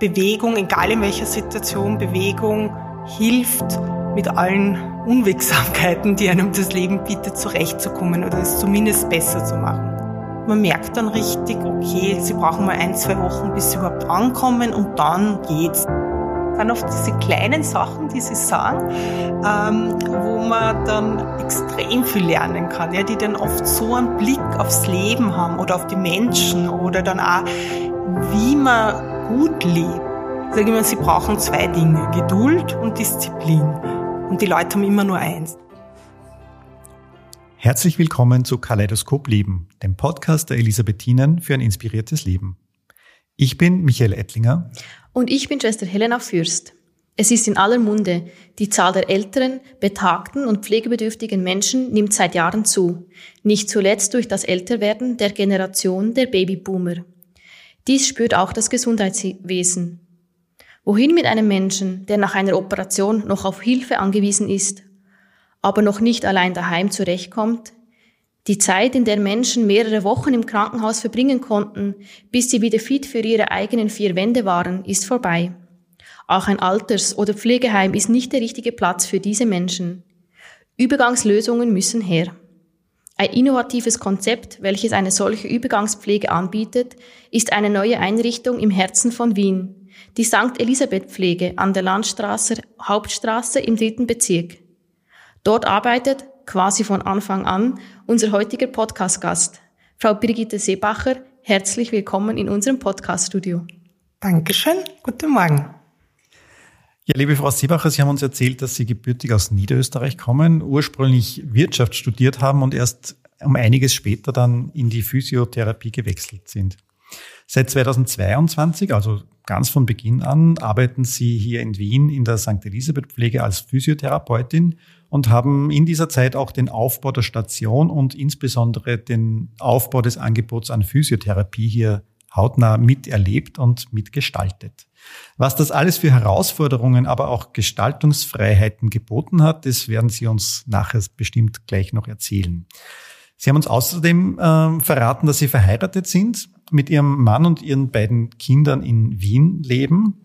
Bewegung, egal in welcher Situation, Bewegung hilft, mit allen Unwegsamkeiten, die einem das Leben bietet, zurechtzukommen oder es zumindest besser zu machen. Man merkt dann richtig, okay, sie brauchen mal ein, zwei Wochen, bis sie überhaupt ankommen und dann geht's dann oft diese kleinen Sachen, die sie sagen, ähm, wo man dann extrem viel lernen kann, ja, die dann oft so einen Blick aufs Leben haben oder auf die Menschen oder dann auch, wie man gut lebt. Sag ich mal, sie brauchen zwei Dinge, Geduld und Disziplin. Und die Leute haben immer nur eins. Herzlich willkommen zu Kaleidoskop Leben, dem Podcast der Elisabethinen für ein inspiriertes Leben. Ich bin Michael Ettlinger. Und ich bin Schwester Helena Fürst. Es ist in aller Munde. Die Zahl der älteren, betagten und pflegebedürftigen Menschen nimmt seit Jahren zu. Nicht zuletzt durch das Älterwerden der Generation der Babyboomer. Dies spürt auch das Gesundheitswesen. Wohin mit einem Menschen, der nach einer Operation noch auf Hilfe angewiesen ist, aber noch nicht allein daheim zurechtkommt, die Zeit, in der Menschen mehrere Wochen im Krankenhaus verbringen konnten, bis sie wieder fit für ihre eigenen vier Wände waren, ist vorbei. Auch ein Alters- oder Pflegeheim ist nicht der richtige Platz für diese Menschen. Übergangslösungen müssen her. Ein innovatives Konzept, welches eine solche Übergangspflege anbietet, ist eine neue Einrichtung im Herzen von Wien, die St. Elisabeth Pflege an der Landstraße Hauptstraße im dritten Bezirk. Dort arbeitet quasi von Anfang an unser heutiger Podcast-Gast, Frau Brigitte Seebacher. Herzlich willkommen in unserem Podcast-Studio. Dankeschön. Guten Morgen. Ja, liebe Frau Seebacher, Sie haben uns erzählt, dass Sie gebürtig aus Niederösterreich kommen, ursprünglich Wirtschaft studiert haben und erst um einiges später dann in die Physiotherapie gewechselt sind. Seit 2022, also ganz von Beginn an, arbeiten Sie hier in Wien in der St. Elisabeth Pflege als Physiotherapeutin und haben in dieser Zeit auch den Aufbau der Station und insbesondere den Aufbau des Angebots an Physiotherapie hier hautnah miterlebt und mitgestaltet. Was das alles für Herausforderungen, aber auch Gestaltungsfreiheiten geboten hat, das werden Sie uns nachher bestimmt gleich noch erzählen. Sie haben uns außerdem äh, verraten, dass Sie verheiratet sind, mit Ihrem Mann und Ihren beiden Kindern in Wien leben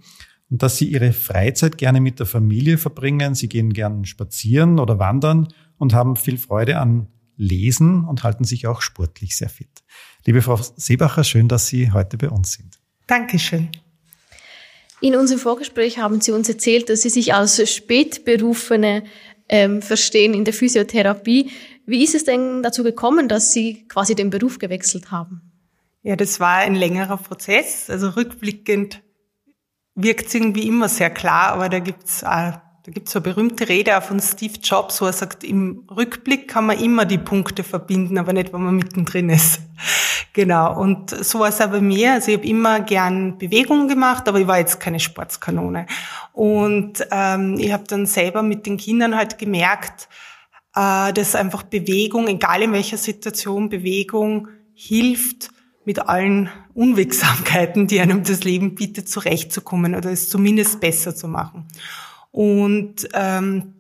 und dass sie ihre Freizeit gerne mit der Familie verbringen. Sie gehen gern spazieren oder wandern und haben viel Freude an Lesen und halten sich auch sportlich sehr fit. Liebe Frau Seebacher, schön, dass Sie heute bei uns sind. Dankeschön. In unserem Vorgespräch haben Sie uns erzählt, dass Sie sich als Spätberufene ähm, verstehen in der Physiotherapie. Wie ist es denn dazu gekommen, dass Sie quasi den Beruf gewechselt haben? Ja, das war ein längerer Prozess. Also rückblickend wirkt irgendwie immer sehr klar, aber da gibt's äh, da gibt's so eine berühmte Rede auch von Steve Jobs, wo er sagt, im Rückblick kann man immer die Punkte verbinden, aber nicht, wenn man mittendrin ist. Genau. Und so war es auch bei mir. Also ich habe immer gern Bewegungen gemacht, aber ich war jetzt keine Sportskanone. Und ähm, ich habe dann selber mit den Kindern halt gemerkt, äh, dass einfach Bewegung, egal in welcher Situation, Bewegung hilft, mit allen Unwegsamkeiten, die einem das Leben bietet, zurechtzukommen oder es zumindest besser zu machen. Und ähm,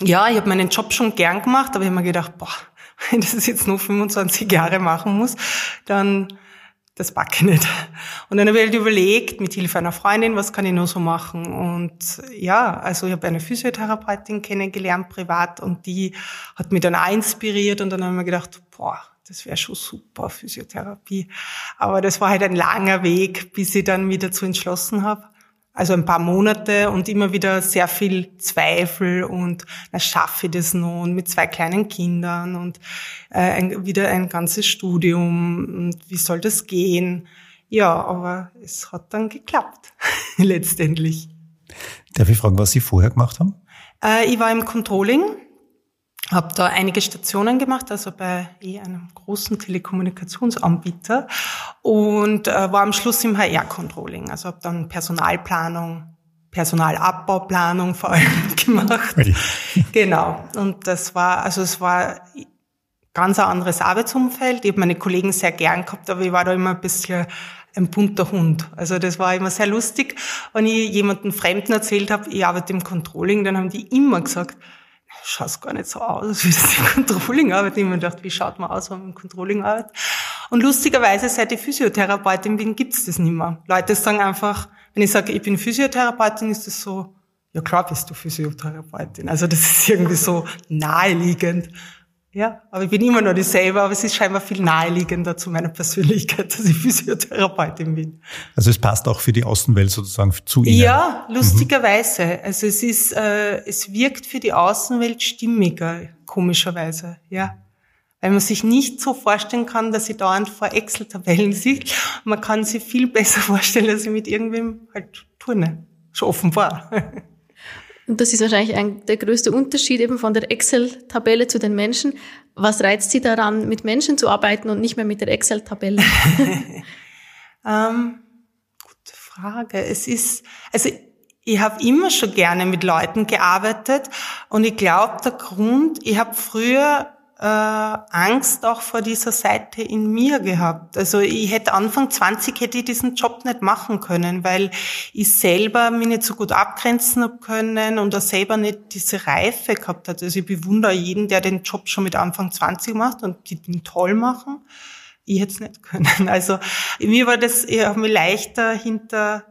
ja, ich habe meinen Job schon gern gemacht, aber ich habe mir gedacht, boah, wenn ich das jetzt nur 25 Jahre machen muss, dann das backe ich nicht. Und dann habe ich halt überlegt, mit Hilfe einer Freundin, was kann ich nur so machen? Und ja, also ich habe eine Physiotherapeutin kennengelernt, privat, und die hat mich dann auch inspiriert und dann habe ich mir gedacht, boah, das wäre schon super, Physiotherapie. Aber das war halt ein langer Weg, bis ich dann wieder zu entschlossen habe. Also ein paar Monate und immer wieder sehr viel Zweifel und na, schaffe ich das nun mit zwei kleinen Kindern und äh, ein, wieder ein ganzes Studium und wie soll das gehen? Ja, aber es hat dann geklappt, letztendlich. Darf ich fragen, was Sie vorher gemacht haben? Äh, ich war im Controlling habe da einige Stationen gemacht, also bei eh einem großen Telekommunikationsanbieter und äh, war am Schluss im HR-Controlling. Also habe dann Personalplanung, Personalabbauplanung vor allem gemacht. genau. Und das war, also es war ganz ein anderes Arbeitsumfeld. Ich habe meine Kollegen sehr gern gehabt, aber ich war da immer ein bisschen ein bunter Hund. Also das war immer sehr lustig. Wenn ich jemanden Fremden erzählt habe, ich arbeite im Controlling, dann haben die immer gesagt, schaut gar nicht so aus, als würde ich im Controlling arbeiten. Ich habe mir gedacht, wie schaut man aus, wenn man im Controlling arbeitet? Und lustigerweise, seit ich Physiotherapeutin bin, gibt's das nicht mehr. Leute sagen einfach, wenn ich sage, ich bin Physiotherapeutin, ist das so, ja klar bist du Physiotherapeutin. Also das ist irgendwie so naheliegend. Ja, aber ich bin immer noch dieselbe, aber es ist scheinbar viel naheliegender zu meiner Persönlichkeit, dass ich Physiotherapeutin bin. Also es passt auch für die Außenwelt sozusagen zu Ihnen. Ja, lustigerweise. Mhm. Also es ist, äh, es wirkt für die Außenwelt stimmiger, komischerweise, ja. Weil man sich nicht so vorstellen kann, dass sie dauernd vor Excel-Tabellen sieht. Man kann sich viel besser vorstellen, dass sie mit irgendwem halt turne. Schon offenbar. Und das ist wahrscheinlich ein, der größte Unterschied eben von der Excel-Tabelle zu den Menschen. Was reizt Sie daran, mit Menschen zu arbeiten und nicht mehr mit der Excel-Tabelle? ähm, gute Frage. Es ist, also ich habe immer schon gerne mit Leuten gearbeitet und ich glaube, der Grund, ich habe früher äh, Angst auch vor dieser Seite in mir gehabt. Also ich hätte Anfang 20 hätte ich diesen Job nicht machen können, weil ich selber mich nicht so gut abgrenzen habe können und auch selber nicht diese Reife gehabt hat. Also ich bewundere jeden, der den Job schon mit Anfang 20 macht und die den toll machen. Ich hätte es nicht können. Also mir war das, ich habe mich leichter hinter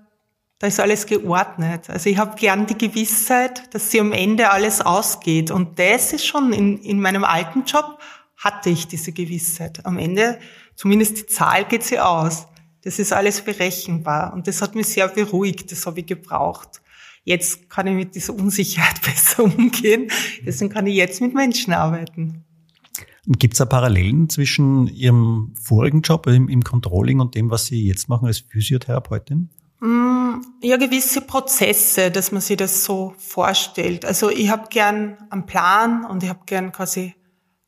da ist alles geordnet. Also ich habe gern die Gewissheit, dass sie am Ende alles ausgeht. Und das ist schon in, in meinem alten Job hatte ich diese Gewissheit. Am Ende, zumindest die Zahl geht sie aus. Das ist alles berechenbar. Und das hat mich sehr beruhigt. Das habe ich gebraucht. Jetzt kann ich mit dieser Unsicherheit besser umgehen. Deswegen kann ich jetzt mit Menschen arbeiten. Gibt es da Parallelen zwischen Ihrem vorigen Job im, im Controlling und dem, was Sie jetzt machen als Physiotherapeutin? Ja, gewisse Prozesse, dass man sich das so vorstellt. Also ich habe gern einen Plan und ich habe gern quasi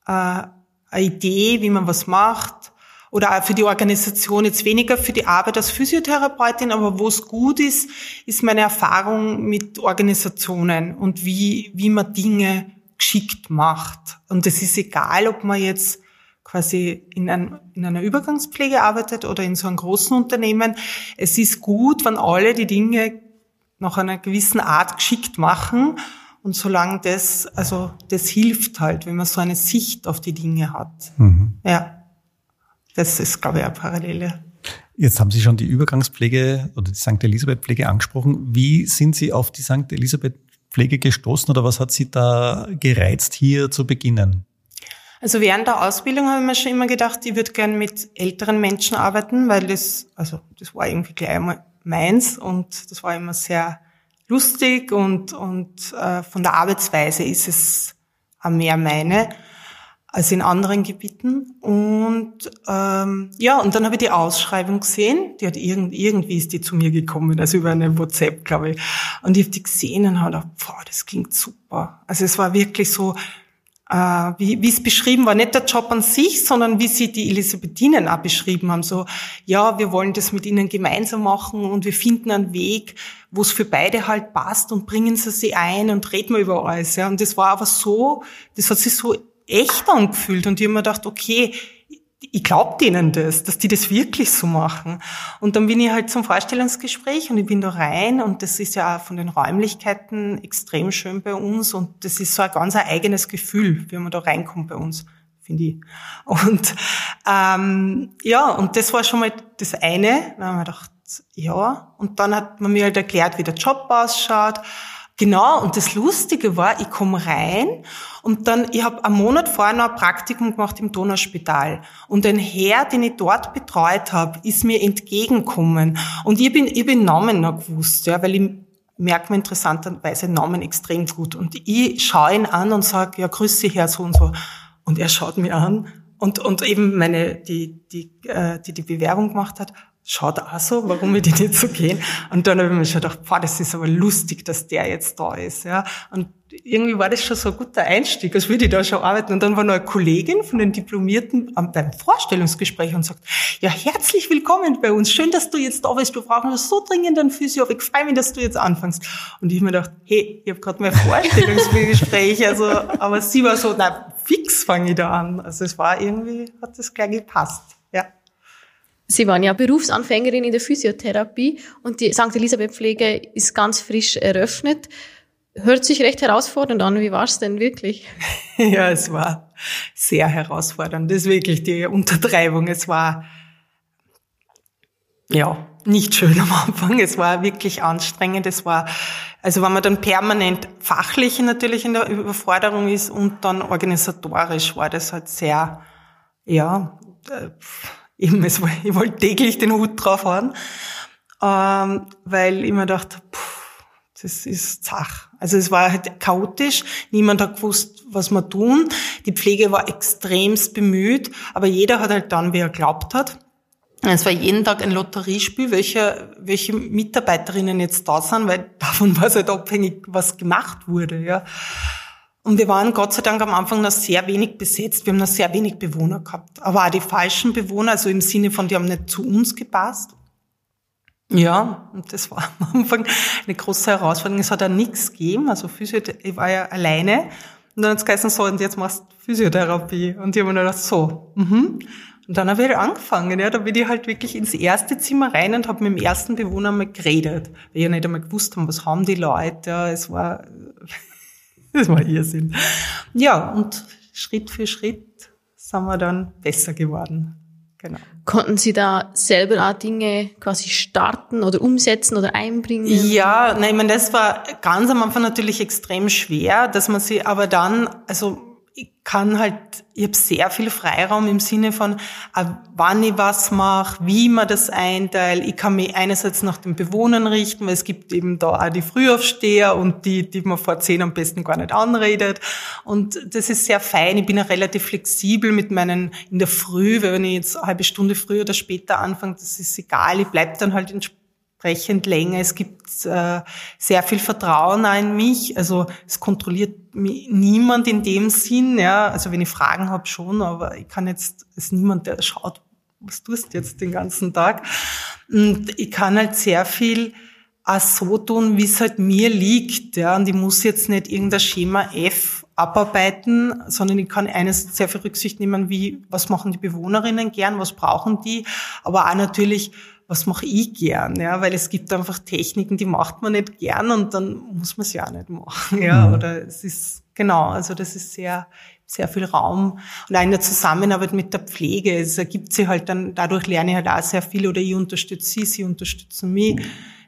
äh, eine Idee, wie man was macht. Oder auch für die Organisation jetzt weniger für die Arbeit als Physiotherapeutin, aber wo es gut ist, ist meine Erfahrung mit Organisationen und wie, wie man Dinge geschickt macht. Und es ist egal, ob man jetzt quasi in, ein, in einer Übergangspflege arbeitet oder in so einem großen Unternehmen. Es ist gut, wenn alle die Dinge nach einer gewissen Art geschickt machen. Und solange das, also das hilft halt, wenn man so eine Sicht auf die Dinge hat. Mhm. Ja, das ist, glaube ich, eine Parallele. Jetzt haben Sie schon die Übergangspflege oder die St. Elisabeth Pflege angesprochen. Wie sind Sie auf die St. Elisabeth Pflege gestoßen oder was hat Sie da gereizt, hier zu beginnen? Also während der Ausbildung habe ich mir schon immer gedacht, ich würde gern mit älteren Menschen arbeiten, weil das, also das war irgendwie gleich einmal meins und das war immer sehr lustig und, und äh, von der Arbeitsweise ist es auch mehr meine als in anderen Gebieten. Und ähm, ja, und dann habe ich die Ausschreibung gesehen. Die hat irgend, irgendwie ist die zu mir gekommen, also über eine WhatsApp, glaube ich. Und ich habe die gesehen und habe gedacht, boah, das klingt super. Also es war wirklich so, äh, wie, wie es beschrieben war, nicht der Job an sich, sondern wie sie die Elisabethinen auch beschrieben haben. So, ja, wir wollen das mit ihnen gemeinsam machen und wir finden einen Weg, wo es für beide halt passt und bringen sie sie ein und reden wir über alles. Ja. Und das war aber so, das hat sich so echt angefühlt und ich habe mir gedacht, okay, ich glaube denen das, dass die das wirklich so machen. Und dann bin ich halt zum Vorstellungsgespräch und ich bin da rein und das ist ja auch von den Räumlichkeiten extrem schön bei uns und das ist so ein ganz eigenes Gefühl, wie man da reinkommt bei uns, finde ich. Und ähm, ja, und das war schon mal das eine. Dann haben wir gedacht, ja. Und dann hat man mir halt erklärt, wie der Job ausschaut. Genau, und das Lustige war, ich komme rein und dann, ich habe einen Monat vorher noch ein Praktikum gemacht im Donauspital. Und ein Herr, den ich dort betreut habe, ist mir entgegengekommen. Und ich bin, ich bin Namen noch gewusst, ja, weil ich merke mir interessanterweise Namen extrem gut. Und ich schaue ihn an und sage, ja, grüße Herr so und so. Und er schaut mir an und, und eben meine, die, die, äh, die die Bewerbung gemacht hat, schaut auch so, warum wir die nicht so gehen. Und dann habe ich mir schon gedacht, boah, das ist aber lustig, dass der jetzt da ist. Ja. Und irgendwie war das schon so ein guter Einstieg, als würde ich da schon arbeiten. Und dann war noch eine Kollegin von den Diplomierten beim Vorstellungsgespräch und sagt, ja, herzlich willkommen bei uns. Schön, dass du jetzt da bist. Wir brauchen so dringend einen Physio. Ich freue mich, dass du jetzt anfängst. Und ich mir gedacht, hey, ich habe gerade mein Vorstellungsgespräch. Also, aber sie war so, na, fix fange ich da an. Also es war irgendwie, hat das gleich gepasst. Sie waren ja Berufsanfängerin in der Physiotherapie und die St. Elisabeth Pflege ist ganz frisch eröffnet. Hört sich recht herausfordernd an. Wie war es denn wirklich? ja, es war sehr herausfordernd. Das ist wirklich die Untertreibung. Es war, ja, nicht schön am Anfang. Es war wirklich anstrengend. Es war, also wenn man dann permanent fachlich natürlich in der Überforderung ist und dann organisatorisch war das halt sehr, ja, äh, eben, es ich wollte täglich den Hut drauf haben, ähm, weil ich mir dachte, pff, das ist zach. Also es war halt chaotisch. Niemand hat gewusst, was wir tun. Die Pflege war extremst bemüht, aber jeder hat halt dann, wie er glaubt hat. Es war jeden Tag ein Lotteriespiel, welche, welche Mitarbeiterinnen jetzt da sind, weil davon war es halt abhängig, was gemacht wurde, ja. Und wir waren Gott sei Dank am Anfang noch sehr wenig besetzt. Wir haben noch sehr wenig Bewohner gehabt. Aber auch die falschen Bewohner, also im Sinne von, die haben nicht zu uns gepasst. Ja, und das war am Anfang eine große Herausforderung. Es hat ja nichts gegeben. Also Physio, ich war ja alleine. Und dann hat es geheißen, so, und jetzt machst du Physiotherapie. Und ich habe mir gedacht, so, mhm. Und dann habe ich halt angefangen, ja, da bin ich halt wirklich ins erste Zimmer rein und habe mit dem ersten Bewohner mal geredet, weil ich ja nicht einmal gewusst haben, was haben die Leute, ja, es war, es war Irrsinn. Ja, und Schritt für Schritt sind wir dann besser geworden. Genau. Konnten Sie da selber auch Dinge quasi starten oder umsetzen oder einbringen? Ja, nein, ich meine, das war ganz am Anfang natürlich extrem schwer, dass man sie aber dann, also ich kann halt, ich habe sehr viel Freiraum im Sinne von, äh, wann ich was mache, wie man das einteilt. Ich kann mich einerseits nach den Bewohnern richten, weil es gibt eben da auch die Frühaufsteher und die, die man vor zehn am besten gar nicht anredet. Und das ist sehr fein. Ich bin ja relativ flexibel mit meinen, in der Früh, weil wenn ich jetzt eine halbe Stunde früher oder später anfange, das ist egal. Ich bleib dann halt entsprechend länger. Es gibt äh, sehr viel Vertrauen in mich. Also es kontrolliert niemand in dem Sinn. Ja, also wenn ich Fragen habe schon, aber ich kann jetzt es ist niemand, der schaut, was tust du jetzt den ganzen Tag. Und ich kann halt sehr viel auch so tun, wie es halt mir liegt. Ja, und ich muss jetzt nicht irgendein Schema F abarbeiten, sondern ich kann eines sehr viel Rücksicht nehmen, wie, was machen die Bewohnerinnen gern, was brauchen die, aber auch natürlich, was mache ich gern, ja, weil es gibt einfach Techniken, die macht man nicht gern und dann muss man es ja auch nicht machen, ja, mhm. oder es ist, genau, also das ist sehr, sehr viel Raum und auch in der Zusammenarbeit mit der Pflege, es ergibt sich halt dann, dadurch lerne ich halt auch sehr viel oder ich unterstütze sie, sie unterstützen mich.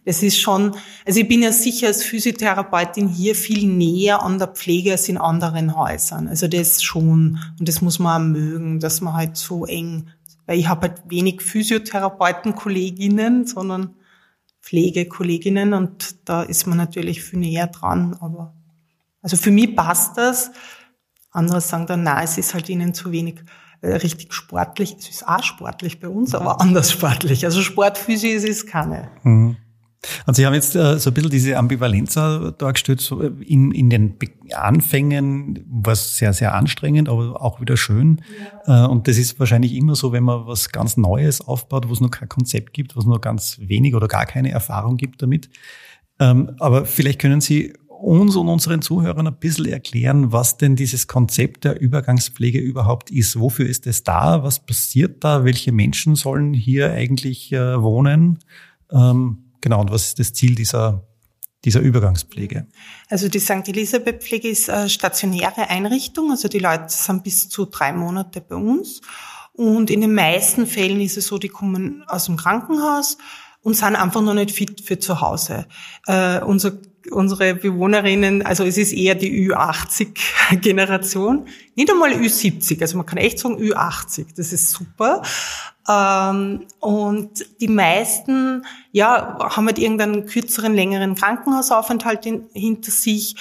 Das ist schon, also ich bin ja sicher als Physiotherapeutin hier viel näher an der Pflege als in anderen Häusern. Also das schon. Und das muss man auch mögen, dass man halt so eng weil ich habe halt wenig Physiotherapeuten-Kolleginnen, sondern Pflegekolleginnen und da ist man natürlich viel näher dran. Aber also für mich passt das. Andere sagen dann, na, es ist halt ihnen zu wenig äh, richtig sportlich. Es ist auch sportlich bei uns, aber anders sportlich. Also Sportphysio ist es keine. Mhm. Und Sie haben jetzt äh, so ein bisschen diese Ambivalenz äh, dargestellt, so äh, in, in den Anfängen war es sehr, sehr anstrengend, aber auch wieder schön. Ja. Äh, und das ist wahrscheinlich immer so, wenn man was ganz Neues aufbaut, wo es noch kein Konzept gibt, wo es nur ganz wenig oder gar keine Erfahrung gibt damit. Ähm, aber vielleicht können Sie uns und unseren Zuhörern ein bisschen erklären, was denn dieses Konzept der Übergangspflege überhaupt ist. Wofür ist es da? Was passiert da? Welche Menschen sollen hier eigentlich äh, wohnen? Ähm, Genau, und was ist das Ziel dieser, dieser Übergangspflege? Also die St. Elisabeth Pflege ist eine stationäre Einrichtung, also die Leute sind bis zu drei Monate bei uns. Und in den meisten Fällen ist es so, die kommen aus dem Krankenhaus und sind einfach noch nicht fit für zu Hause. Äh, unser, unsere Bewohnerinnen, also es ist eher die Ü80-Generation, nicht einmal Ü70, also man kann echt sagen Ü80, das ist super. Ähm, und die meisten, ja, haben halt irgendeinen kürzeren, längeren Krankenhausaufenthalt in, hinter sich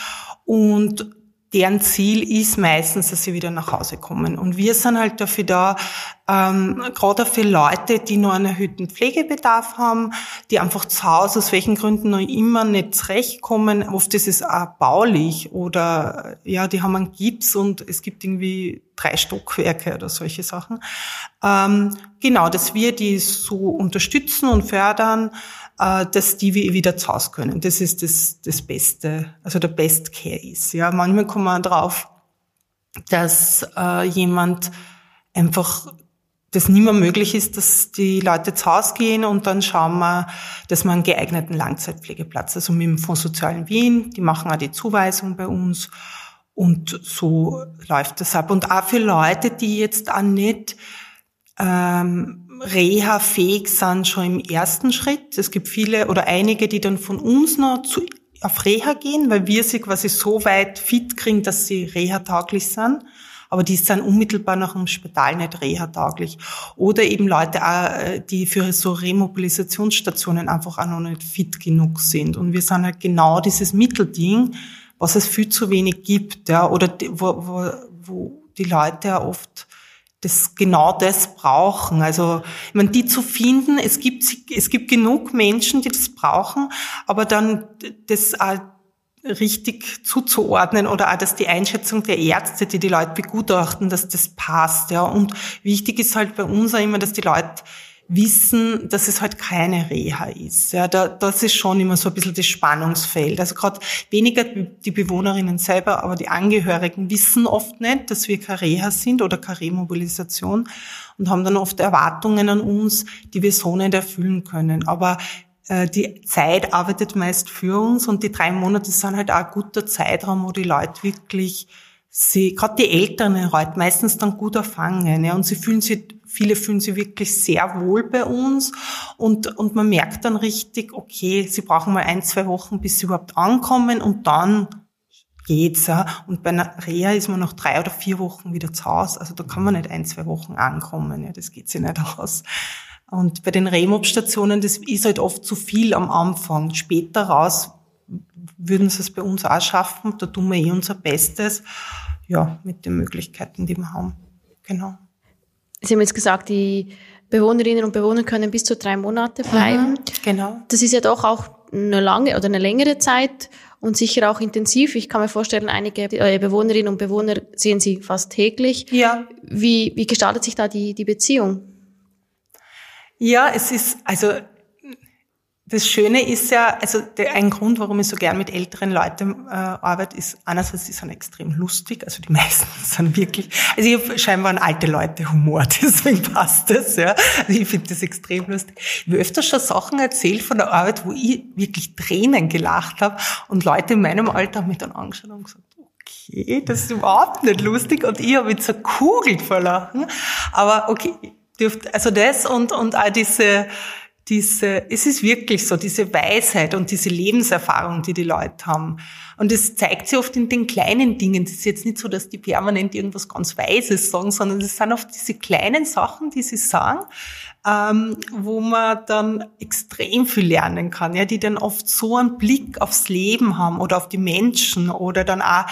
und deren Ziel ist meistens, dass sie wieder nach Hause kommen. Und wir sind halt dafür da, ähm, gerade für Leute, die nur einen erhöhten Pflegebedarf haben, die einfach zu Hause aus welchen Gründen noch immer nicht zurechtkommen. Oft ist es auch baulich oder ja, die haben einen Gips und es gibt irgendwie drei Stockwerke oder solche Sachen. Ähm, genau, dass wir die so unterstützen und fördern äh, dass die wieder zu Hause können. Das ist das, das Beste, also der Best Care ist. Ja, manchmal kommt man drauf, dass äh, jemand einfach das nicht mehr möglich ist, dass die Leute zu Hause gehen und dann schauen wir, dass wir einen geeigneten Langzeitpflegeplatz, also mit dem Fonds Sozialen Wien, die machen auch die Zuweisung bei uns und so läuft das ab. Und auch für Leute, die jetzt auch nicht ähm, reha-fähig sind, schon im ersten Schritt. Es gibt viele oder einige, die dann von uns noch zu, auf Reha gehen, weil wir sie quasi so weit fit kriegen, dass sie reha-tauglich sind aber die sind unmittelbar nach dem Spital nicht reha-tauglich. Oder eben Leute, äh, die für so Remobilisationsstationen einfach auch noch nicht fit genug sind. Und wir sind halt genau dieses Mittelding, was es viel zu wenig gibt, ja, oder die, wo, wo, wo die Leute oft das genau das brauchen. Also, ich meine, die zu finden, es gibt, es gibt genug Menschen, die das brauchen, aber dann das auch richtig zuzuordnen oder auch, dass die Einschätzung der Ärzte, die die Leute begutachten, dass das passt, ja. Und wichtig ist halt bei uns auch immer, dass die Leute wissen, dass es halt keine Reha ist. Ja, da, das ist schon immer so ein bisschen das Spannungsfeld. Also gerade weniger die Bewohnerinnen selber, aber die Angehörigen wissen oft nicht, dass wir keine Reha sind oder keine Remobilisation und haben dann oft Erwartungen an uns, die wir so nicht erfüllen können. Aber äh, die Zeit arbeitet meist für uns und die drei Monate sind halt auch ein guter Zeitraum, wo die Leute wirklich sie, gerade die Älteren halt meistens dann gut erfangen, ja, und sie fühlen sich, viele fühlen sich wirklich sehr wohl bei uns und, und man merkt dann richtig, okay, sie brauchen mal ein, zwei Wochen, bis sie überhaupt ankommen und dann geht's, ja. Und bei einer Reha ist man nach drei oder vier Wochen wieder zu Hause, also da kann man nicht ein, zwei Wochen ankommen, ja, das geht sich nicht aus. Und bei den Remop-Stationen, das ist halt oft zu viel am Anfang. Später raus würden sie es bei uns auch schaffen. Da tun wir eh unser Bestes. Ja, mit den Möglichkeiten, die wir haben. Genau. Sie haben jetzt gesagt, die Bewohnerinnen und Bewohner können bis zu drei Monate bleiben. Mhm, genau. Das ist ja doch auch eine lange oder eine längere Zeit und sicher auch intensiv. Ich kann mir vorstellen, einige äh, Bewohnerinnen und Bewohner sehen Sie fast täglich. Ja. Wie, wie gestaltet sich da die, die Beziehung? Ja, es ist, also das Schöne ist ja, also der, ein Grund, warum ich so gern mit älteren Leuten äh, arbeite, ist einerseits, sie sind extrem lustig, also die meisten sind wirklich, also ich habe scheinbar einen alte Leute Humor, deswegen passt das, ja. Also ich finde das extrem lustig. Ich habe öfter schon Sachen erzählt von der Arbeit, wo ich wirklich Tränen gelacht habe und Leute in meinem Alter haben mich dann angeschaut und gesagt, okay, das ist überhaupt nicht lustig und ich habe mich zerkugelt vor Lachen, aber okay, dürft, also das und, und auch diese, diese, es ist wirklich so, diese Weisheit und diese Lebenserfahrung, die die Leute haben. Und es zeigt sich oft in den kleinen Dingen. Das ist jetzt nicht so, dass die permanent irgendwas ganz Weises sagen, sondern es sind oft diese kleinen Sachen, die sie sagen, ähm, wo man dann extrem viel lernen kann, ja, die dann oft so einen Blick aufs Leben haben oder auf die Menschen oder dann auch,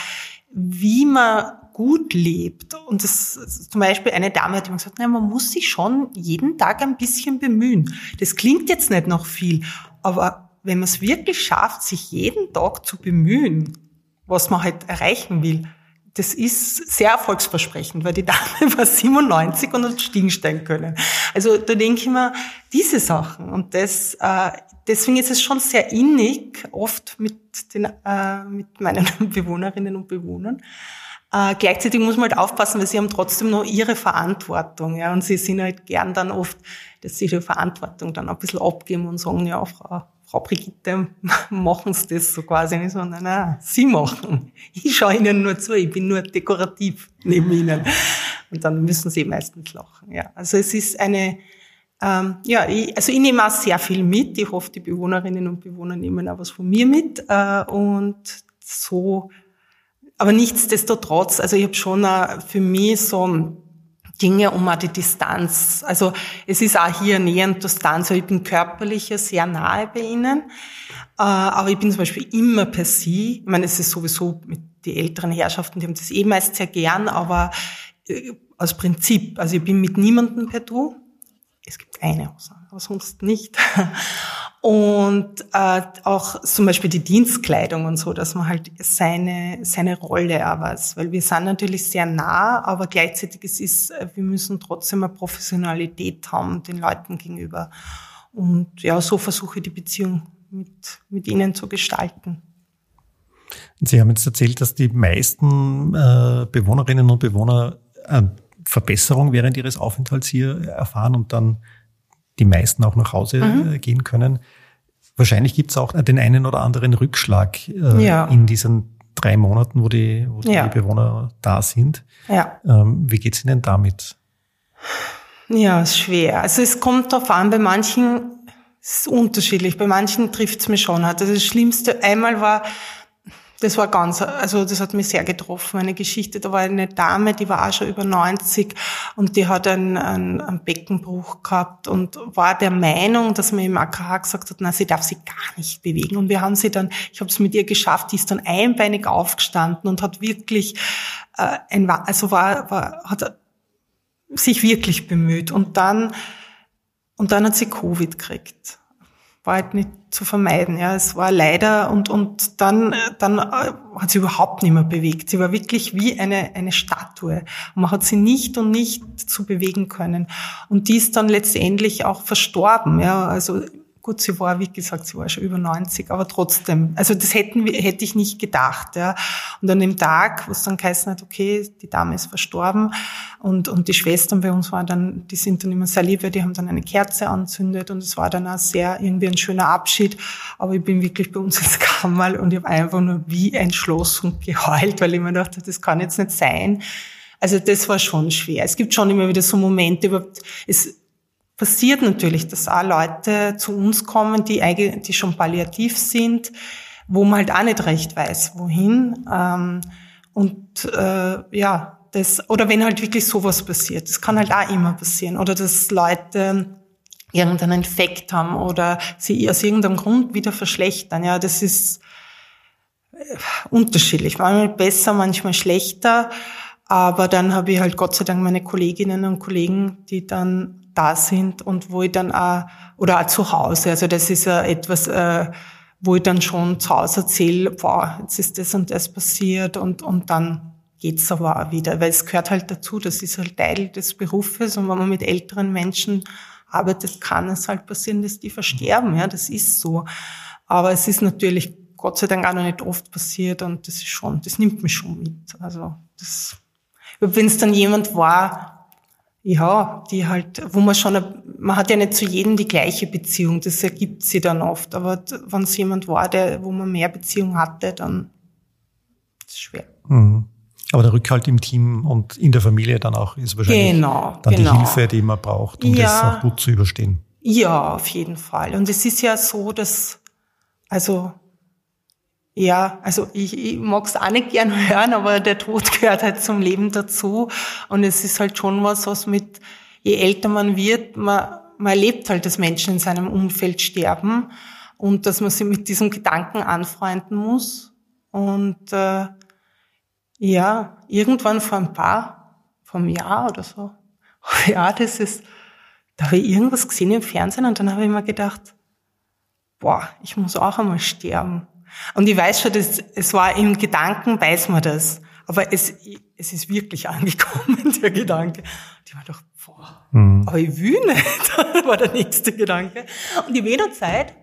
wie man gut lebt. Und das ist zum Beispiel eine Dame hat immer gesagt, nein, man muss sich schon jeden Tag ein bisschen bemühen. Das klingt jetzt nicht noch viel, aber wenn man es wirklich schafft, sich jeden Tag zu bemühen, was man halt erreichen will, das ist sehr erfolgsversprechend, weil die Dame war 97 und hat Stiegen können. Also da denke ich mir, diese Sachen und das, äh, deswegen ist es schon sehr innig, oft mit den, äh, mit meinen Bewohnerinnen und Bewohnern, äh, gleichzeitig muss man halt aufpassen, weil sie haben trotzdem noch ihre Verantwortung, ja, und sie sind halt gern dann oft, dass sie ihre Verantwortung dann ein bisschen abgeben und sagen, ja, Frau, Frau Brigitte, machen Sie das so quasi nicht so, nein, nein, Sie machen. Ich schaue Ihnen nur zu, ich bin nur dekorativ neben Ihnen. Und dann müssen Sie meistens lachen, ja. Also es ist eine, ähm, ja, ich, also ich nehme auch sehr viel mit. Ich hoffe, die Bewohnerinnen und Bewohner nehmen auch was von mir mit. Äh, und so aber nichtsdestotrotz, also ich habe schon für mich so Dinge um die Distanz. Also es ist auch hier näher an Distanz. Ich bin körperlich sehr nahe bei ihnen, äh, aber ich bin zum Beispiel immer per Sie. Ich meine, es ist sowieso mit die älteren Herrschaften, die haben das eh meist sehr gern, aber äh, aus Prinzip, also ich bin mit niemandem per Du. Es gibt eine Ausnahme, aber sonst nicht. Und äh, auch zum Beispiel die Dienstkleidung und so, dass man halt seine, seine Rolle weiß. Weil wir sind natürlich sehr nah, aber gleichzeitig es ist, äh, wir müssen trotzdem eine Professionalität haben den Leuten gegenüber. Und ja, so versuche ich die Beziehung mit, mit ihnen zu gestalten. Sie haben jetzt erzählt, dass die meisten äh, Bewohnerinnen und Bewohner äh, Verbesserung während ihres Aufenthalts hier erfahren und dann die meisten auch nach Hause mhm. Äh, gehen können. Wahrscheinlich gibt es auch den einen oder anderen Rückschlag äh, ja. in diesen drei Monaten, wo die, wo ja. die Bewohner da sind. Ja. Ähm, wie geht's Ihnen damit? Ja, ist schwer. Also es kommt darauf an, bei manchen ist es unterschiedlich, bei manchen trifft's mich schon. Also das Schlimmste einmal war, das war ganz, also das hat mich sehr getroffen, eine Geschichte. Da war eine Dame, die war auch schon über 90 und die hat einen, einen, Beckenbruch gehabt und war der Meinung, dass man im AKH gesagt hat, na, sie darf sich gar nicht bewegen. Und wir haben sie dann, ich habe es mit ihr geschafft, die ist dann einbeinig aufgestanden und hat wirklich äh, ein, also war, war, hat sich wirklich bemüht. Und dann, und dann hat sie Covid gekriegt war halt nicht zu vermeiden. Ja, es war leider und und dann dann äh, hat sie überhaupt nicht mehr bewegt. Sie war wirklich wie eine eine Statue. Man hat sie nicht und nicht zu bewegen können. Und die ist dann letztendlich auch verstorben. Ja, also Gut, sie war, wie gesagt, sie war schon über 90, aber trotzdem, also das hätten wir, hätte ich nicht gedacht, ja. Und an dem Tag, wo es dann geheißen hat, okay, die Dame ist verstorben und, und die Schwestern bei uns waren dann, die sind dann immer sehr lieb, weil die haben dann eine Kerze anzündet und es war dann auch sehr irgendwie ein schöner Abschied. Aber ich bin wirklich bei uns ins Kammerl und ich habe einfach nur wie ein Schloss und geheult, weil ich mir dachte, das kann jetzt nicht sein. Also das war schon schwer. Es gibt schon immer wieder so Momente, überhaupt, es, passiert natürlich, dass auch Leute zu uns kommen, die, eigentlich, die schon palliativ sind, wo man halt auch nicht recht weiß, wohin. Ähm, und äh, ja, das, oder wenn halt wirklich sowas passiert, das kann halt auch immer passieren. Oder dass Leute irgendeinen Infekt haben oder sie aus irgendeinem Grund wieder verschlechtern. Ja, das ist äh, unterschiedlich. Manchmal besser, manchmal schlechter. Aber dann habe ich halt Gott sei Dank meine Kolleginnen und Kollegen, die dann da sind und wo ich dann auch, oder auch zu Hause, also das ist ja etwas, äh, wo ich dann schon zu Hause erzähle, boah, jetzt ist das und das passiert und, und dann geht's aber auch wieder, weil es gehört halt dazu, das ist halt Teil des Berufes und wenn man mit älteren Menschen arbeitet, kann es halt passieren, dass die versterben, ja, das ist so. Aber es ist natürlich Gott sei Dank auch noch nicht oft passiert und das ist schon, das nimmt mich schon mit. Also das, wenn es dann jemand war, ja, die halt, wo man schon, man hat ja nicht zu jedem die gleiche Beziehung, das ergibt sie dann oft. Aber wenn es jemand war, der, wo man mehr Beziehung hatte, dann ist es schwer. Mhm. Aber der Rückhalt im Team und in der Familie dann auch ist wahrscheinlich genau, dann genau. die Hilfe, die man braucht, um ja, das auch gut zu überstehen. Ja, auf jeden Fall. Und es ist ja so, dass, also ja, also ich, ich mag es auch nicht gern hören, aber der Tod gehört halt zum Leben dazu. Und es ist halt schon was, was mit, je älter man wird, man, man erlebt halt, dass Menschen in seinem Umfeld sterben und dass man sich mit diesem Gedanken anfreunden muss. Und äh, ja, irgendwann vor ein paar, vor einem Jahr oder so, ja, das ist, da habe ich irgendwas gesehen im Fernsehen und dann habe ich mir gedacht, boah, ich muss auch einmal sterben. Und ich weiß schon, dass, es war im Gedanken, weiß man das. Aber es, es ist wirklich angekommen, der Gedanke. Und ich war doch, boah, mhm. aber ich will nicht, war der nächste Gedanke. Und in weder Zeit,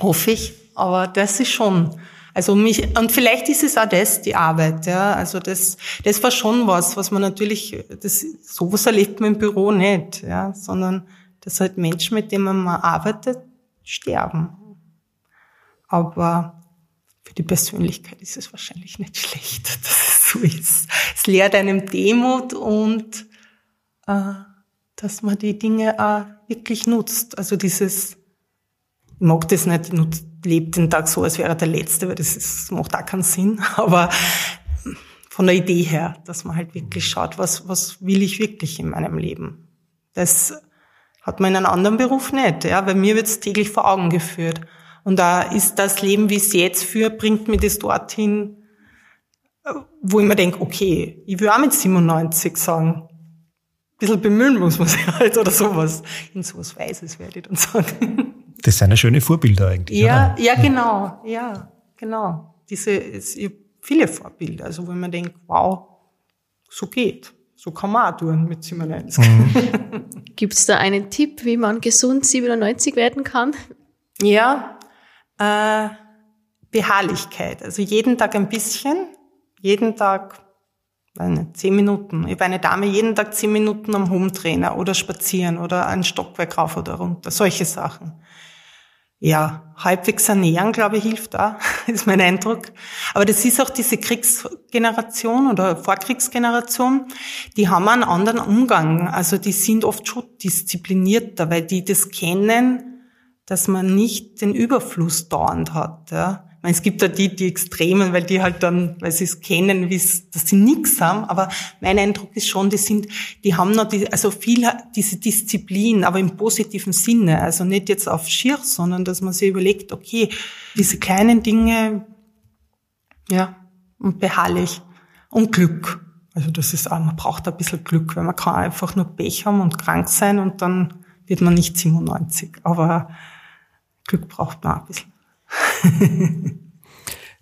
hoffe ich, aber das ist schon, also mich, und vielleicht ist es auch das, die Arbeit, ja. Also das, das war schon was, was man natürlich, das, sowas erlebt man im Büro nicht, ja, sondern dass halt Menschen, mit denen man arbeitet, sterben. Aber die Persönlichkeit ist es wahrscheinlich nicht schlecht, dass es so ist. Es lehrt einem Demut und äh, dass man die Dinge auch wirklich nutzt. Also dieses, ich mag das nicht, nutzt, lebt den Tag so, als wäre er der Letzte, weil das, ist, macht auch keinen Sinn. Aber von der Idee her, dass man halt wirklich schaut, was, was will ich wirklich in meinem Leben. Das hat man in einem anderen Beruf nicht. Ja? Bei mir wird es täglich vor Augen geführt. Und da ist das Leben, wie ich es jetzt führe, bringt mir das dorthin, wo ich mir denke, okay, ich will auch mit 97 sagen, ein bisschen bemühen muss man sich halt oder sowas. In sowas Weises werde ich dann sagen. Das sind ja schöne Vorbilder eigentlich. Ja, oder? ja, genau, ja, genau. Diese, es, ich viele Vorbilder, also wo man denkt, wow, so geht. So kann man auch tun mit 97. Mhm. Gibt es da einen Tipp, wie man gesund 97 werden kann? Ja, äh, Beharrlichkeit. Also jeden Tag ein bisschen, jeden Tag weiß zehn Minuten. Ich habe eine Dame jeden Tag zehn Minuten am Home-Trainer oder spazieren oder ein Stockwerk rauf oder runter, solche Sachen. Ja, halbwegs ernähren, glaube ich, hilft da, ist mein Eindruck. Aber das ist auch diese Kriegsgeneration oder Vorkriegsgeneration, die haben einen anderen Umgang. Also die sind oft schon disziplinierter, weil die das kennen, dass man nicht den Überfluss dauernd hat. Ja meine, es gibt da die, die Extremen, weil die halt dann, weil sie es kennen, wie dass sie nichts haben. Aber mein Eindruck ist schon, die sind, die haben noch die, also viel diese Disziplin, aber im positiven Sinne. Also nicht jetzt auf Schier, sondern dass man sich überlegt, okay, diese kleinen Dinge, ja, und beharrlich. Und Glück. Also das ist auch, man braucht ein bisschen Glück, weil man kann einfach nur Pech haben und krank sein und dann wird man nicht 97. Aber Glück braucht man ein bisschen.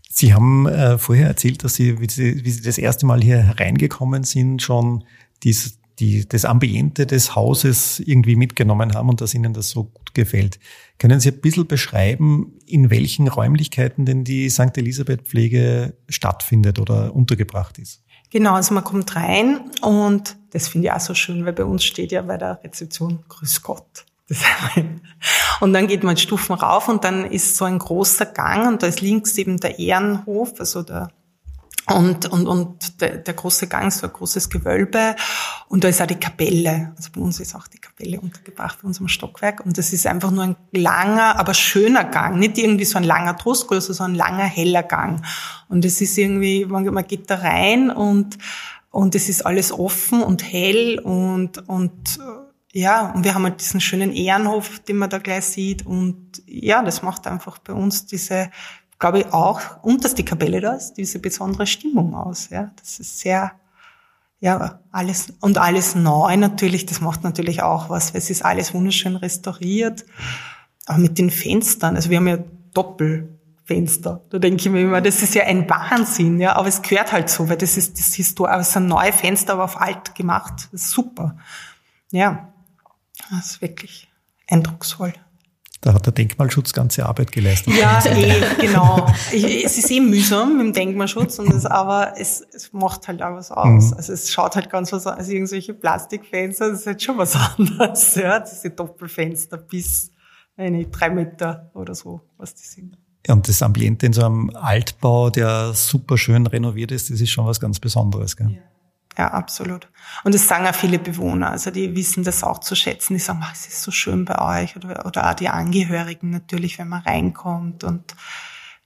Sie haben äh, vorher erzählt, dass Sie wie, Sie, wie Sie das erste Mal hier hereingekommen sind, schon dies, die, das Ambiente des Hauses irgendwie mitgenommen haben und dass Ihnen das so gut gefällt. Können Sie ein bisschen beschreiben, in welchen Räumlichkeiten denn die St. Elisabeth Pflege stattfindet oder untergebracht ist? Genau, also man kommt rein und das finde ich auch so schön, weil bei uns steht ja bei der Rezeption Grüß Gott. und dann geht man Stufen rauf und dann ist so ein großer Gang und da ist links eben der Ehrenhof, also der und, und, und der, der große Gang, so ein großes Gewölbe. Und da ist auch die Kapelle. Also bei uns ist auch die Kapelle untergebracht, bei unserem Stockwerk. Und das ist einfach nur ein langer, aber schöner Gang. Nicht irgendwie so ein langer Trostgol, sondern ein langer, heller Gang. Und es ist irgendwie, man geht da rein und, und es ist alles offen und hell und, und ja, und wir haben halt diesen schönen Ehrenhof, den man da gleich sieht. Und ja, das macht einfach bei uns diese, glaube ich, auch, und dass die Kapelle da ist, diese besondere Stimmung aus. Ja, das ist sehr, ja, alles, und alles neu natürlich, das macht natürlich auch was, weil es ist alles wunderschön restauriert. Aber mit den Fenstern, also wir haben ja Doppelfenster. Da denke ich mir immer, das ist ja ein Wahnsinn, ja, aber es gehört halt so, weil das ist das Historie, aber es sind neue Fenster, aber auf alt gemacht. Das ist super. Ja. Das ist wirklich eindrucksvoll. Da hat der Denkmalschutz ganze Arbeit geleistet. Ja, eh, genau. es ist eh mühsam dem Denkmalschutz, und das, aber es, es macht halt auch was aus. Mhm. Also es schaut halt ganz was aus. Also irgendwelche Plastikfenster, das ist halt schon was anderes. Ja, diese Doppelfenster bis eine, drei Meter oder so, was die sind. Ja, und das Ambiente in so einem Altbau, der super schön renoviert ist, das ist schon was ganz Besonderes. Gell? Ja. Ja, absolut. Und es sagen auch viele Bewohner, also die wissen das auch zu schätzen. Die sagen, oh, es ist so schön bei euch oder, oder auch die Angehörigen natürlich, wenn man reinkommt und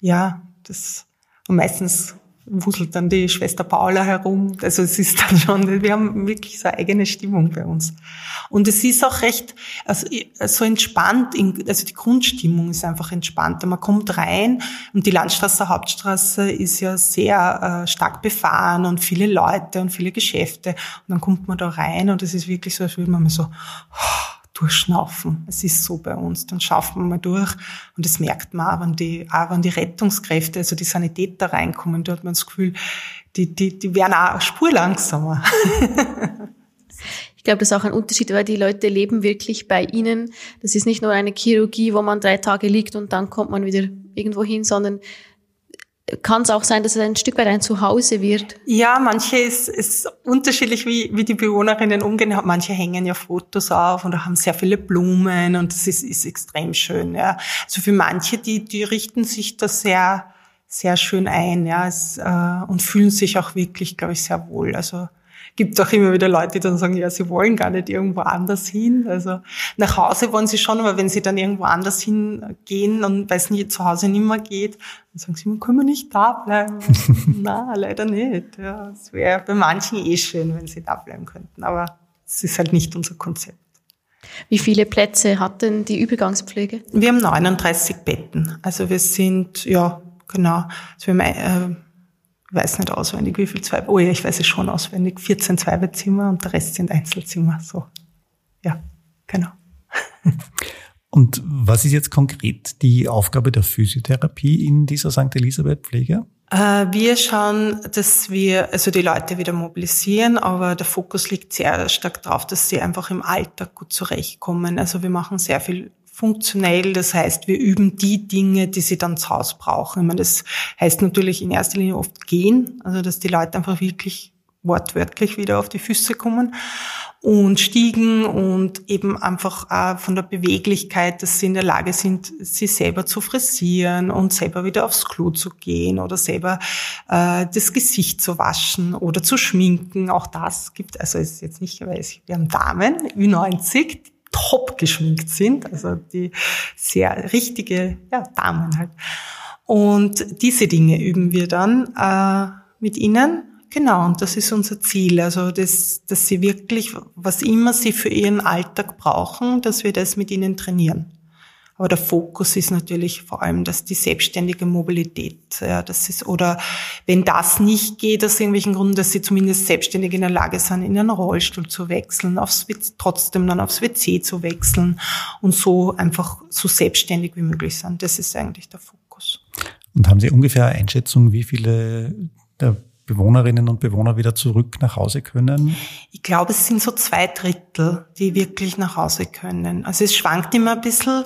ja, das und meistens wuselt dann die Schwester Paula herum. Also es ist dann schon, wir haben wirklich so eine eigene Stimmung bei uns. Und es ist auch recht, also so entspannt, also die Grundstimmung ist einfach entspannter. Man kommt rein und die Landstraße, Hauptstraße ist ja sehr äh, stark befahren und viele Leute und viele Geschäfte. Und dann kommt man da rein und es ist wirklich so, als würde man mal so, oh, durchschnaufen. Es ist so bei uns. Dann schaffen wir mal durch. Und das merkt man auch, wenn die, auch wenn die Rettungskräfte, also die Sanitäter reinkommen, da hat man das Gefühl, die, die, die werden auch spurlangsamer. Ich glaube, das ist auch ein Unterschied, weil die Leute leben wirklich bei ihnen. Das ist nicht nur eine Chirurgie, wo man drei Tage liegt und dann kommt man wieder irgendwo hin, sondern kann es auch sein, dass es ein Stück weit ein Zuhause wird? Ja, manche ist, ist unterschiedlich, wie, wie die Bewohnerinnen umgehen. Manche hängen ja Fotos auf und haben sehr viele Blumen und das ist, ist extrem schön. Ja. Also für manche, die, die richten sich da sehr, sehr schön ein ja, es, äh, und fühlen sich auch wirklich, glaube ich, sehr wohl. Also gibt auch immer wieder Leute, die dann sagen, ja, sie wollen gar nicht irgendwo anders hin. Also nach Hause wollen sie schon, aber wenn sie dann irgendwo anders hingehen und weil es nie zu Hause nicht mehr geht, dann sagen sie, man kann man nicht da bleiben. Na, leider nicht. Ja, es wäre bei manchen eh schön, wenn sie da bleiben könnten, aber es ist halt nicht unser Konzept. Wie viele Plätze hat denn die Übergangspflege? Wir haben 39 Betten. Also wir sind, ja, genau. Also wir haben, äh, weiß nicht auswendig, wie viel zwei, oh ja, ich weiß es schon auswendig, 14 Zweibettzimmer und der Rest sind Einzelzimmer, so. Ja, genau. Und was ist jetzt konkret die Aufgabe der Physiotherapie in dieser St. Elisabeth Pflege? Äh, wir schauen, dass wir also die Leute wieder mobilisieren, aber der Fokus liegt sehr stark darauf, dass sie einfach im Alltag gut zurechtkommen. Also wir machen sehr viel funktionell. Das heißt, wir üben die Dinge, die sie dann zu Hause brauchen. Ich meine, das heißt natürlich in erster Linie oft gehen, also dass die Leute einfach wirklich wortwörtlich wieder auf die Füße kommen und Stiegen und eben einfach auch von der Beweglichkeit, dass sie in der Lage sind, sie selber zu frisieren und selber wieder aufs Klo zu gehen oder selber äh, das Gesicht zu waschen oder zu schminken. Auch das gibt, also es ist jetzt nicht, weil wir haben Damen, Ü90, die top geschminkt sind, also die sehr richtige ja, Damen halt. Und diese Dinge üben wir dann äh, mit ihnen Genau, und das ist unser Ziel. Also, dass, dass sie wirklich, was immer sie für ihren Alltag brauchen, dass wir das mit ihnen trainieren. Aber der Fokus ist natürlich vor allem, dass die selbstständige Mobilität, ja, das ist, oder wenn das nicht geht, aus irgendwelchen Gründen, dass sie zumindest selbstständig in der Lage sind, in einen Rollstuhl zu wechseln, aufs, trotzdem dann aufs WC zu wechseln und so einfach so selbstständig wie möglich sind. Das ist eigentlich der Fokus. Und haben Sie ungefähr eine Einschätzung, wie viele der Bewohnerinnen und Bewohner wieder zurück nach Hause können? Ich glaube, es sind so zwei Drittel, die wirklich nach Hause können. Also es schwankt immer ein bisschen,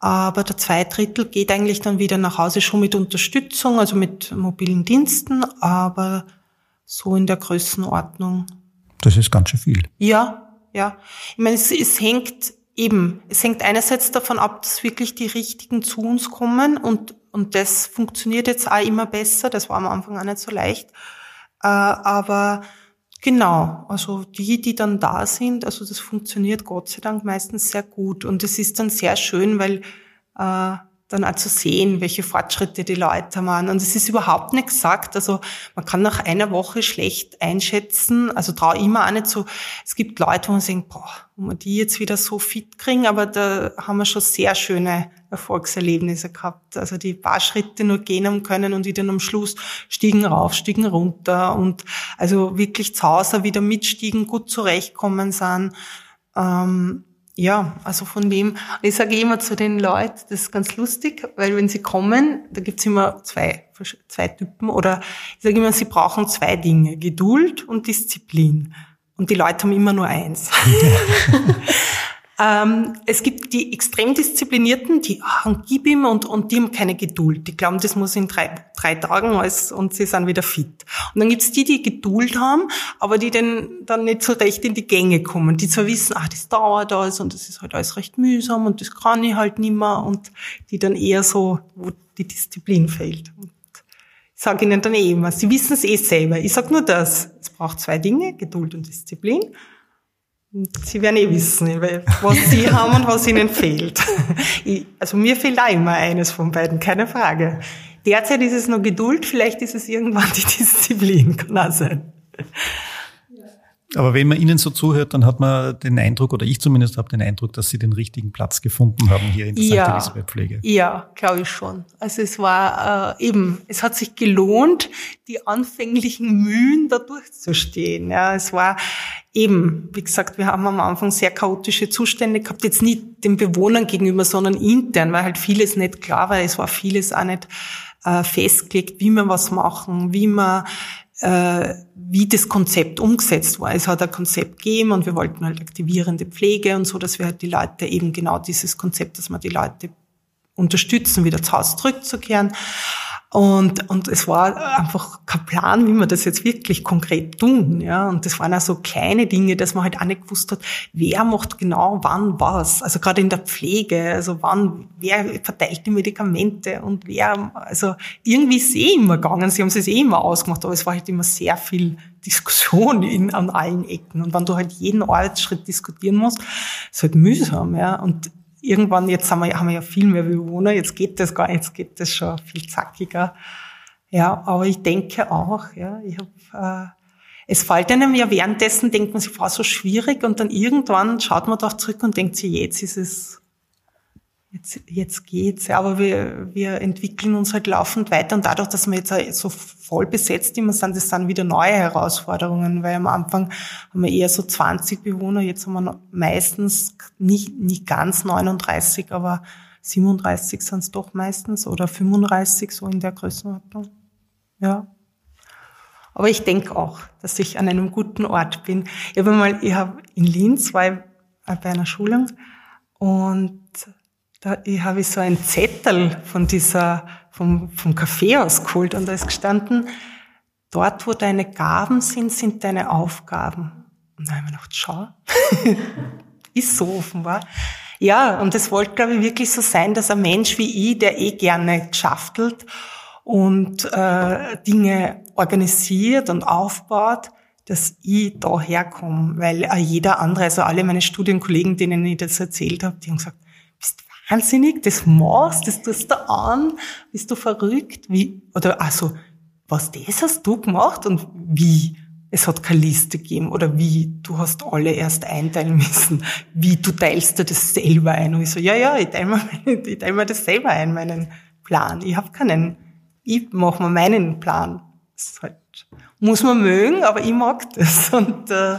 aber der zwei Drittel geht eigentlich dann wieder nach Hause schon mit Unterstützung, also mit mobilen Diensten, aber so in der Größenordnung. Das ist ganz schön viel. Ja, ja. Ich meine, es, es hängt eben, es hängt einerseits davon ab, dass wirklich die Richtigen zu uns kommen und und das funktioniert jetzt auch immer besser. Das war am Anfang auch nicht so leicht. Äh, aber genau, also die, die dann da sind, also das funktioniert Gott sei Dank meistens sehr gut. Und es ist dann sehr schön, weil äh, dann auch zu sehen, welche Fortschritte die Leute machen. Und es ist überhaupt nicht gesagt. Also man kann nach einer Woche schlecht einschätzen. Also traue immer auch nicht so. Es gibt Leute, wo man denkt, boah, wo wir die jetzt wieder so fit kriegen, aber da haben wir schon sehr schöne Erfolgserlebnisse gehabt. Also die paar Schritte nur gehen haben können und die dann am Schluss stiegen rauf, stiegen runter und also wirklich zu Hause wieder mitstiegen, gut zurechtkommen sind. Ähm, ja, also von dem, ich sage immer zu den Leuten, das ist ganz lustig, weil wenn sie kommen, da gibt's immer zwei, zwei Typen oder ich sage immer, sie brauchen zwei Dinge, Geduld und Disziplin. Und die Leute haben immer nur eins. Ähm, es gibt die extrem disziplinierten, die ach, gib ihm und, und die haben keine Geduld. Die glauben, das muss in drei, drei Tagen alles und sie sind wieder fit. Und dann gibt's die, die Geduld haben, aber die dann, dann nicht so recht in die Gänge kommen. Die zwar wissen, ach, das dauert alles und das ist halt alles recht mühsam und das kann ich halt nimmer und die dann eher so, wo die Disziplin fehlt. Und ich sage ihnen dann eh immer, sie wissen es eh selber. Ich sage nur das. Es braucht zwei Dinge, Geduld und Disziplin. Sie werden eh wissen, was Sie haben und was Ihnen fehlt. Ich, also mir fehlt auch immer eines von beiden, keine Frage. Derzeit ist es nur Geduld, vielleicht ist es irgendwann die Disziplin, kann auch sein. Aber wenn man Ihnen so zuhört, dann hat man den Eindruck, oder ich zumindest habe den Eindruck, dass Sie den richtigen Platz gefunden haben hier in der ja, St. Elisabeth Pflege. Ja, glaube ich schon. Also es war äh, eben, es hat sich gelohnt, die anfänglichen Mühen da durchzustehen. Ja, es war eben, wie gesagt, wir haben am Anfang sehr chaotische Zustände gehabt, jetzt nicht den Bewohnern gegenüber, sondern intern, weil halt vieles nicht klar war. Es war vieles auch nicht äh, festgelegt, wie wir was machen, wie man äh, wie das Konzept umgesetzt war. Es hat ein Konzept gegeben und wir wollten halt aktivierende Pflege und so, dass wir halt die Leute eben genau dieses Konzept, dass wir die Leute unterstützen, wieder zu Hause zurückzukehren. Und, und es war einfach kein Plan, wie wir das jetzt wirklich konkret tun. Ja. Und das waren auch so kleine Dinge, dass man halt auch nicht gewusst hat, wer macht genau wann was. Also gerade in der Pflege, also wann, wer verteilt die Medikamente und wer, also irgendwie ist eh immer gegangen. Sie haben es eh immer ausgemacht, aber es war halt immer sehr viel Diskussion in, an allen Ecken. Und wenn du halt jeden Arbeitsschritt diskutieren musst, ist halt mühsam, ja. Und irgendwann, jetzt haben wir, haben wir ja viel mehr Bewohner, jetzt geht das gar, jetzt geht das schon viel zackiger. Ja, aber ich denke auch, ja, ich habe, äh, es fällt einem ja währenddessen, denkt man sich, war so schwierig und dann irgendwann schaut man doch zurück und denkt sich, jetzt ist es jetzt, jetzt geht's. Aber wir, wir entwickeln uns halt laufend weiter und dadurch, dass wir jetzt so voll besetzt immer sind, das sind wieder neue Herausforderungen, weil am Anfang haben wir eher so 20 Bewohner, jetzt haben wir meistens nicht, nicht ganz 39, aber 37 sind es doch meistens oder 35 so in der Größenordnung. Ja. Aber ich denke auch, dass ich an einem guten Ort bin. Ich habe mal, ich habe in Linz war ich bei einer Schulung und da habe ich so einen Zettel von dieser, vom, vom Café ausgeholt und da ist gestanden, dort, wo deine Gaben sind, sind deine Aufgaben. Und dann habe ich mir gedacht, schau, ist so offenbar. Ja, und es wollte, glaube ich, wirklich so sein, dass ein Mensch wie ich, der eh gerne geschaftelt und äh, Dinge organisiert und aufbaut, dass ich da herkomme, weil jeder andere, also alle meine Studienkollegen, denen ich das erzählt habe, die haben gesagt, wahnsinnig, das machst, das tust du an, bist du verrückt, wie, oder also, was das hast du gemacht und wie? Es hat keine Liste gegeben oder wie, du hast alle erst einteilen müssen, wie du teilst dir das selber ein. Und ich so, ja, ja, ich teile mir, ich teile mir das selber ein, meinen Plan. Ich habe keinen, ich mache mir meinen Plan. Das ist halt, muss man mögen, aber ich mag das. Und äh,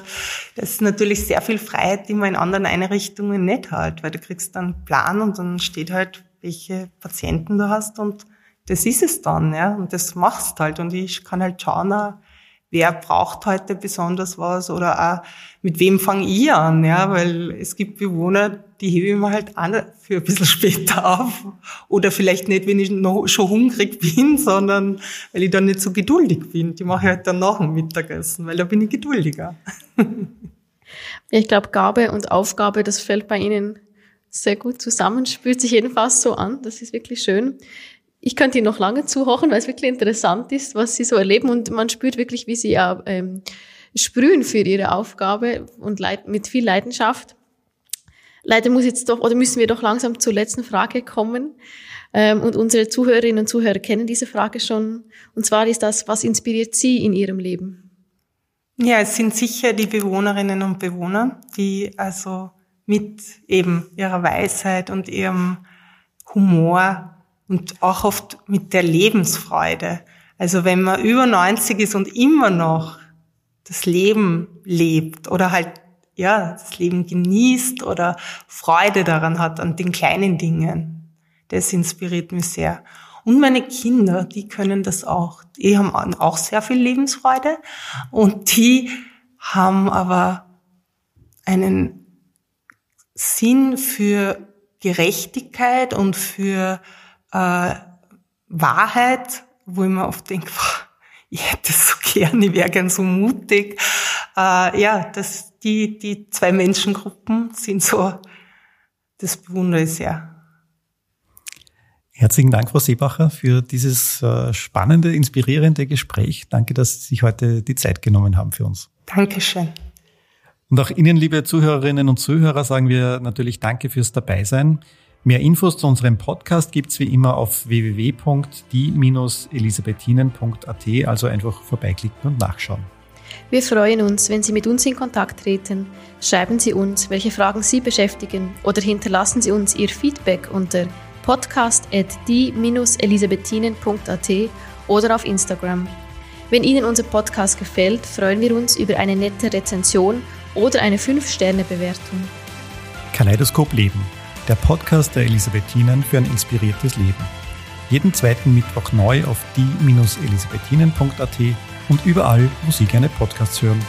das ist natürlich sehr viel Freiheit, die man in anderen Einrichtungen nicht hat, weil du kriegst dann einen Plan und dann steht halt, welche Patienten du hast und das ist es dann, ja. Und das machst halt. Und ich kann halt schauen, wer braucht heute besonders was oder auch mit wem fange ich an, ja, weil es gibt Bewohner, die hebe ich mir halt an für ein bisschen später auf oder vielleicht nicht, wenn ich noch schon hungrig bin, sondern weil ich dann nicht so geduldig bin. Die mache ich halt dann nach dem Mittagessen, weil da bin ich geduldiger. Ich glaube, Gabe und Aufgabe, das fällt bei Ihnen sehr gut zusammen, spürt sich jedenfalls so an. Das ist wirklich schön ich könnte Ihnen noch lange zuhören, weil es wirklich interessant ist, was Sie so erleben und man spürt wirklich, wie Sie ja ähm, sprühen für Ihre Aufgabe und mit viel Leidenschaft. Leider muss jetzt doch oder müssen wir doch langsam zur letzten Frage kommen. Ähm, und unsere Zuhörerinnen und Zuhörer kennen diese Frage schon. Und zwar ist das, was inspiriert Sie in Ihrem Leben? Ja, es sind sicher die Bewohnerinnen und Bewohner, die also mit eben ihrer Weisheit und ihrem Humor und auch oft mit der Lebensfreude. Also wenn man über 90 ist und immer noch das Leben lebt oder halt ja, das Leben genießt oder Freude daran hat an den kleinen Dingen. Das inspiriert mich sehr. Und meine Kinder, die können das auch. Die haben auch sehr viel Lebensfreude und die haben aber einen Sinn für Gerechtigkeit und für äh, Wahrheit, wo ich mir oft denke, ich hätte es so gern, ich wäre gern so mutig. Äh, ja, das, die, die zwei Menschengruppen sind so, das bewundere ich sehr. Herzlichen Dank, Frau Seebacher, für dieses äh, spannende, inspirierende Gespräch. Danke, dass Sie sich heute die Zeit genommen haben für uns. Dankeschön. Und auch Ihnen, liebe Zuhörerinnen und Zuhörer, sagen wir natürlich Danke fürs Dabeisein. Mehr Infos zu unserem Podcast gibt's wie immer auf www.die-elisabethinen.at, also einfach vorbeiklicken und nachschauen. Wir freuen uns, wenn Sie mit uns in Kontakt treten. Schreiben Sie uns, welche Fragen Sie beschäftigen oder hinterlassen Sie uns Ihr Feedback unter podcast.die-elisabethinen.at oder auf Instagram. Wenn Ihnen unser Podcast gefällt, freuen wir uns über eine nette Rezension oder eine 5-Sterne-Bewertung. Kaleidoskop Leben der Podcast der Elisabethinen für ein inspiriertes Leben. Jeden zweiten Mittwoch neu auf die-elisabethinen.at und überall, wo Sie gerne Podcasts hören.